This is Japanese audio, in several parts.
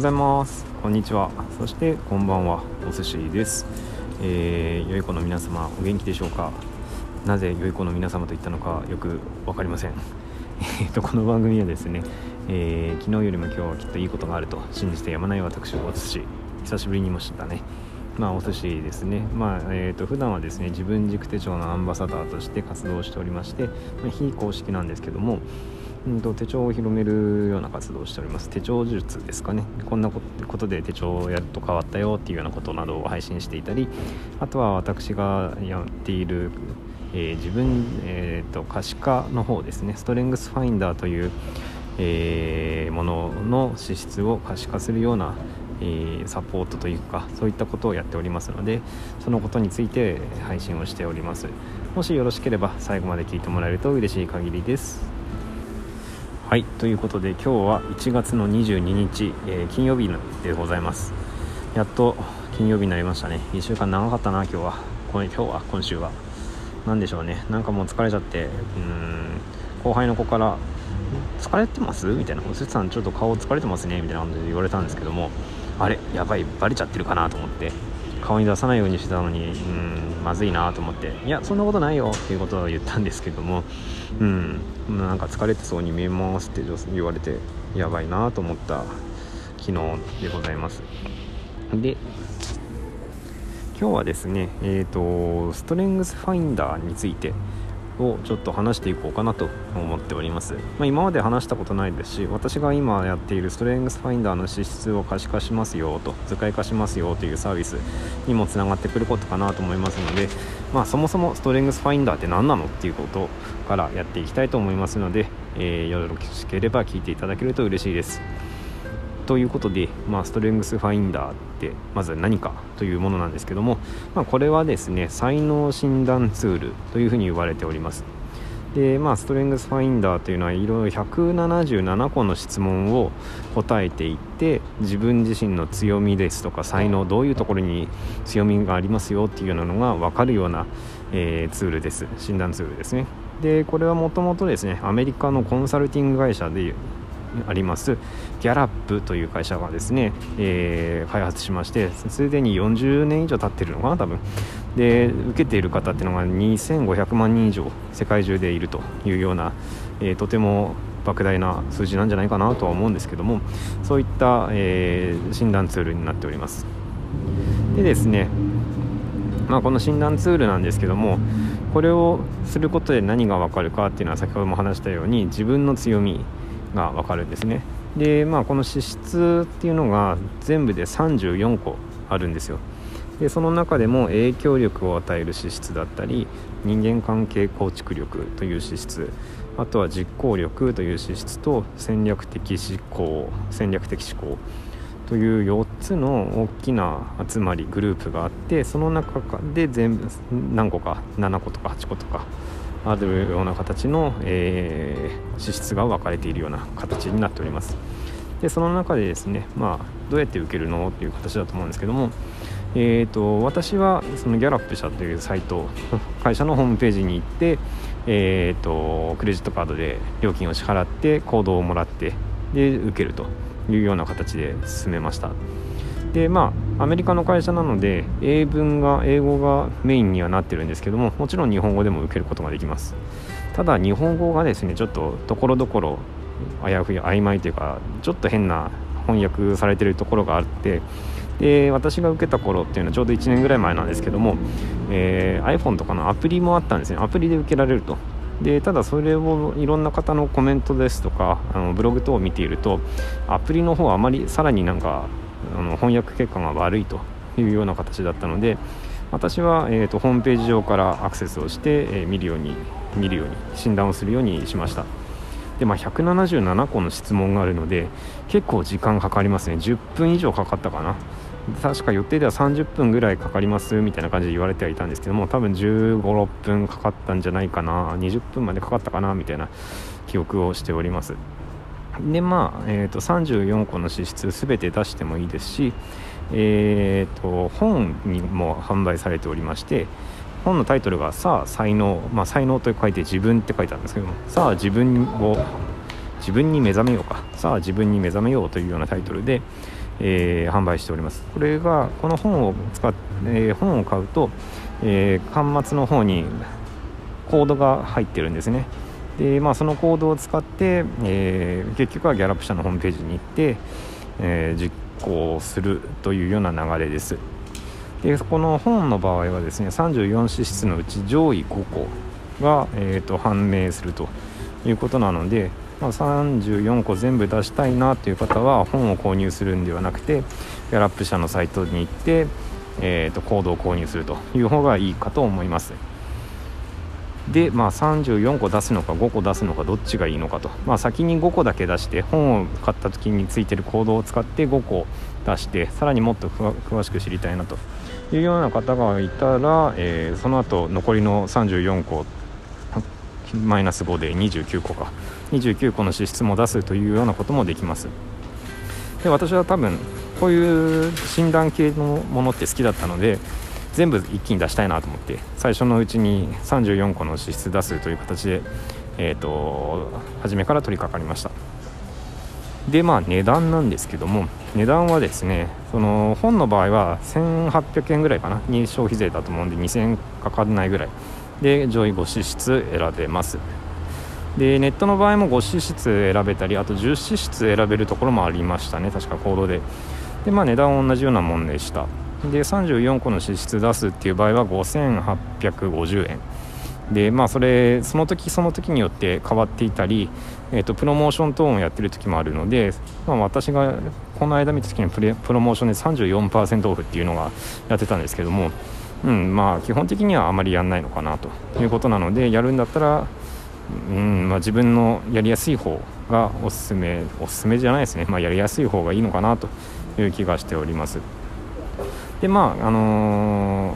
ございます。こんにちは。そしてこんばんは。お寿司です。えー、良い子の皆様お元気でしょうか？なぜ良い子の皆様と言ったのかよく分かりません。えっとこの番組はですね、えー、昨日よりも今日はきっといいことがあると信じてやまない私お寿司。久しぶりにましたね。まあ、お寿司ですね、まあえーと、普段はですね自分軸手帳のアンバサダーとして活動しておりまして、まあ、非公式なんですけども、うんと手帳を広めるような活動をしております。手帳術ですかね。こんなことで手帳をやると変わったよっていうようなことなどを配信していたりあとは私がやっている、えー、自分、えーと、可視化の方ですね。ストレングスファインダーという、えー、ものの資質を可視化するようなえ、サポートというかそういったことをやっておりますのでそのことについて配信をしております。もしよろしければ最後まで聞いてもらえると嬉しい限りです。はいということで今日は1月の22日、えー、金曜日でございます。やっと金曜日になりましたね。1週間長かったな今日は。今日は今週は。何でしょうね。なんかもう疲れちゃってうん後輩の子から疲れてます？みたいな「おせつさんちょっと顔疲れてますね」みたいな感じで言われたんですけどもあれやばいバレちゃってるかなと思って。顔に出さないようにしてたのにうんまずいなと思っていやそんなことないよっていうことを言ったんですけどもうんなんか疲れてそうに見えますって言われてやばいなと思った昨日でございます。で今日はですねえっ、ー、とストレングスファインダーについてをちょっと話していこうかなと思っております、まあ、今まで話したことないですし私が今やっているストレングスファインダーの資質を可視化しますよと図解化しますよというサービスにもつながってくることかなと思いますので、まあ、そもそもストレングスファインダーって何なのっていうことからやっていきたいと思いますので、えー、よろしければ聞いていただけると嬉しいです。ということで、まあ、ストレングスファインダーってまず何かというものなんですけども、まあ、これはですね才能診断ツールというふうに言われております。でまあ、ストレングスファインダーというのはいろいろ177個の質問を答えていって自分自身の強みですとか才能どういうところに強みがありますよっていうようなのが分かるような、えー、ツールです。診断ツールですね。でこれはもともとですねアメリカのコンサルティング会社であります。ギャラップという会社がですね、えー、開発しましてすでに40年以上経ってるのかな多分。で受けている方っていうのが2500万人以上世界中でいるというような、えー、とても莫大な数字なんじゃないかなとは思うんですけどもそういった、えー、診断ツールになっております。でですねまあ、この診断ツールなんですけどもこれをすることで何が分かるかっていうのは先ほども話したように自分の強みが分かるんですね。でまあこの脂質っていうのが全部で34個あるんですよ。でその中でも影響力を与える資質だったり人間関係構築力という資質あとは実行力という資質と戦略的思考戦略的思考という4つの大きな集まりグループがあってその中で全部何個か7個とか8個とかあるような形の、えー、資質が分かれているような形になっております。でその中でですね、まあ、どうやって受けるのっていう形だと思うんですけども、えーと、私はそのギャラップ社というサイト 会社のホームページに行って、えーと、クレジットカードで料金を支払ってコードをもらってで受けるというような形で進めました。でまあアメリカの会社なので英文が英語がメインにはなってるんですけどももちろん日本語でも受けることができます。ただ日本語がですねちょっとところどころあやふや曖昧というかちょっと変な翻訳されてるところがあってで私が受けた頃っていうのはちょうど1年ぐらい前なんですけども、えー、iPhone とかのアプリもあったんですね。アプリで受けられると。でただそれをいろんな方のコメントですとかあのブログ等を見ているとアプリの方はあまりさらになんかあの翻訳結果が悪いというような形だったので私は、えーと、ホームページ上からアクセスをして、えー、見るように見るように診断をするようにしました。で、まあ、177個の質問があるので結構時間かかりますね。10分以上かかったかな。確か予定では30分ぐらいかかりますみたいな感じで言われてはいたんですけども多分1 5 6分かかったんじゃないかな。20分までかかったかなみたいな記憶をしております。でまあ、えーと、34個の資質全て出してもいいですし、えーと、本にも販売されておりまして本のタイトルが「さあ才能」まあ、才能と書いて自分って書いてあるんですけどもさあ自分を自分に目覚めようかさあ自分に目覚めようというようなタイトルで、えー、販売しております。これがこの本を使っ、えー、本を買うと、えー、端末の方にコードが入ってるんですね。で、まあ、そのコードを使って、えー、結局はギャラップ社のホームページに行って、え実行するというような流れです。でこの本の場合はですね34資質のうち上位5個が、えーと判明するということなのでまあ、34個全部出したいなという方は本を購入するんではなくてギャラップ社のサイトに行って、えーと、コードを購入するという方がいいかと思います。で、まあ、34個出すのか5個出すのかどっちがいいのかと、まあ、先に5個だけ出して本を買った時についてるコードを使って5個出してさらにもっと詳しく知りたいなと。いうような方がいたら、えー、その後残りの34個マイナス5で29個か。29個の脂質も出すというようなこともできます。で私は多分こういう診断系のものって好きだったので全部一気に出したいなと思って最初のうちに34個の脂質出すという形で、えーと、初めから取り掛かりました。でまあ値段なんですけども値段はですねその本の場合は1800円ぐらいかなに消費税だと思うんで2000円かからないぐらい。で上位5脂質選べます。でネットの場合も5脂質選べたりあと10脂質選べるところもありましたね確かコードで。でまあ値段は同じようなもんでした。で34個の脂質出すっていう場合は5850円。でまあそれその時その時によって変わっていたり、えーと、プロモーショントーンをやってる時もあるので、まあ、私がこの間見た時にプレプロモーションで34%オフっていうのがやってたんですけどもうんまあ基本的にはあまりやんないのかなということなのでやるんだったら、うんまあ、自分のやりやすい方がおすすめおすすめじゃないですね、まあ、やりやすい方がいいのかなという気がしております。でまああの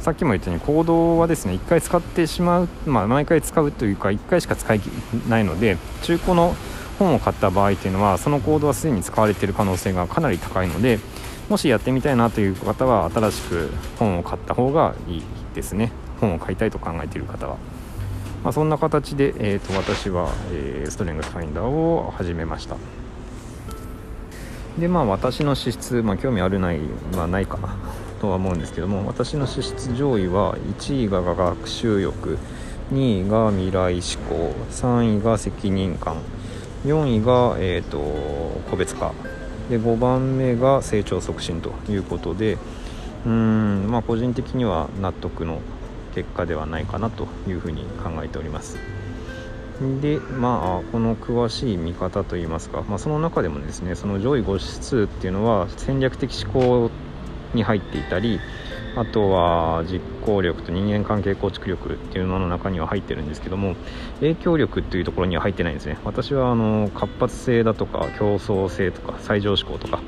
ー、さっきも言ったように行動はですね1回使ってしまう、まあ、毎回使うというか1回しか使いないので中古の本を買った場合というのはそのコードはすでに使われている可能性がかなり高いのでもしやってみたいなという方は新しく本を買った方がいいですね。本を買いたいと考えている方は、まあ、そんな形で、えーと、私は、えー、ストレングスファインダーを始めました。でまあ私の資質、まあ、興味あるない、まあ、ないかな とは思うんですけども私の資質上位は1位が学習欲2位が未来志向3位が責任感4位が、えーと個別化で5番目が成長促進ということでうん、まあ、個人的には納得の結果ではないかなというふうに考えております。でまあこの詳しい見方といいますか、まあ、その中でもですねその上位5指数っていうのは戦略的思考に入っていたりあとは実行力と人間関係構築力っていうのの中には入ってるんですけども影響力っていうところには入ってないんですね。私はあの活発性だとか競争性とか最上志向とか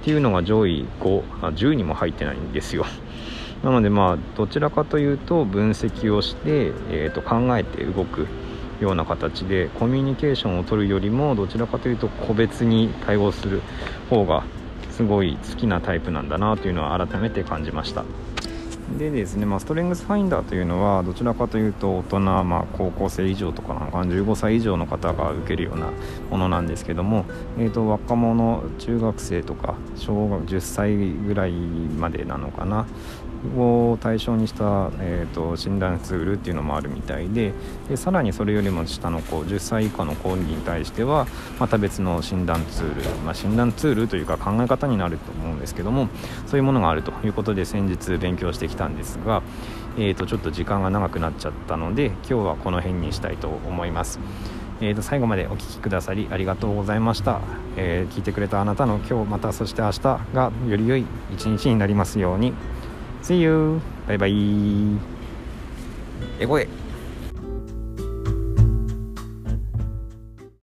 っていうのが上位5あ10にも入ってないんですよ。なのでまあどちらかというと分析をして、えー、と考えて動くような形でコミュニケーションを取るよりもどちらかというと個別に対応する方がすごい好きなタイプなんだなというのは改めて感じました。でですね、まあ、ストレングスファインダーというのはどちらかというと大人、まあ、高校生以上とかなのか15歳以上の方が受けるようなものなんですけども、えーと、若者中学生とか小学10歳ぐらいまでなのかな。を対象にした、えーと、診断ツールっていうのもあるみたいででさらにそれよりも下の子10歳以下の子に対してはまた別の診断ツール、まあ、診断ツールというか考え方になると思うんですけどもそういうものがあるということで先日勉強してきたんですが、えー、とちょっと時間が長くなっちゃったので今日はこの辺にしたいと思います。えー、と最後までお聴きくださりありがとうございました、えー、聞いてくれたあなたの今日またそして明日がより良い一日になりますように See you! バイバイエゴエ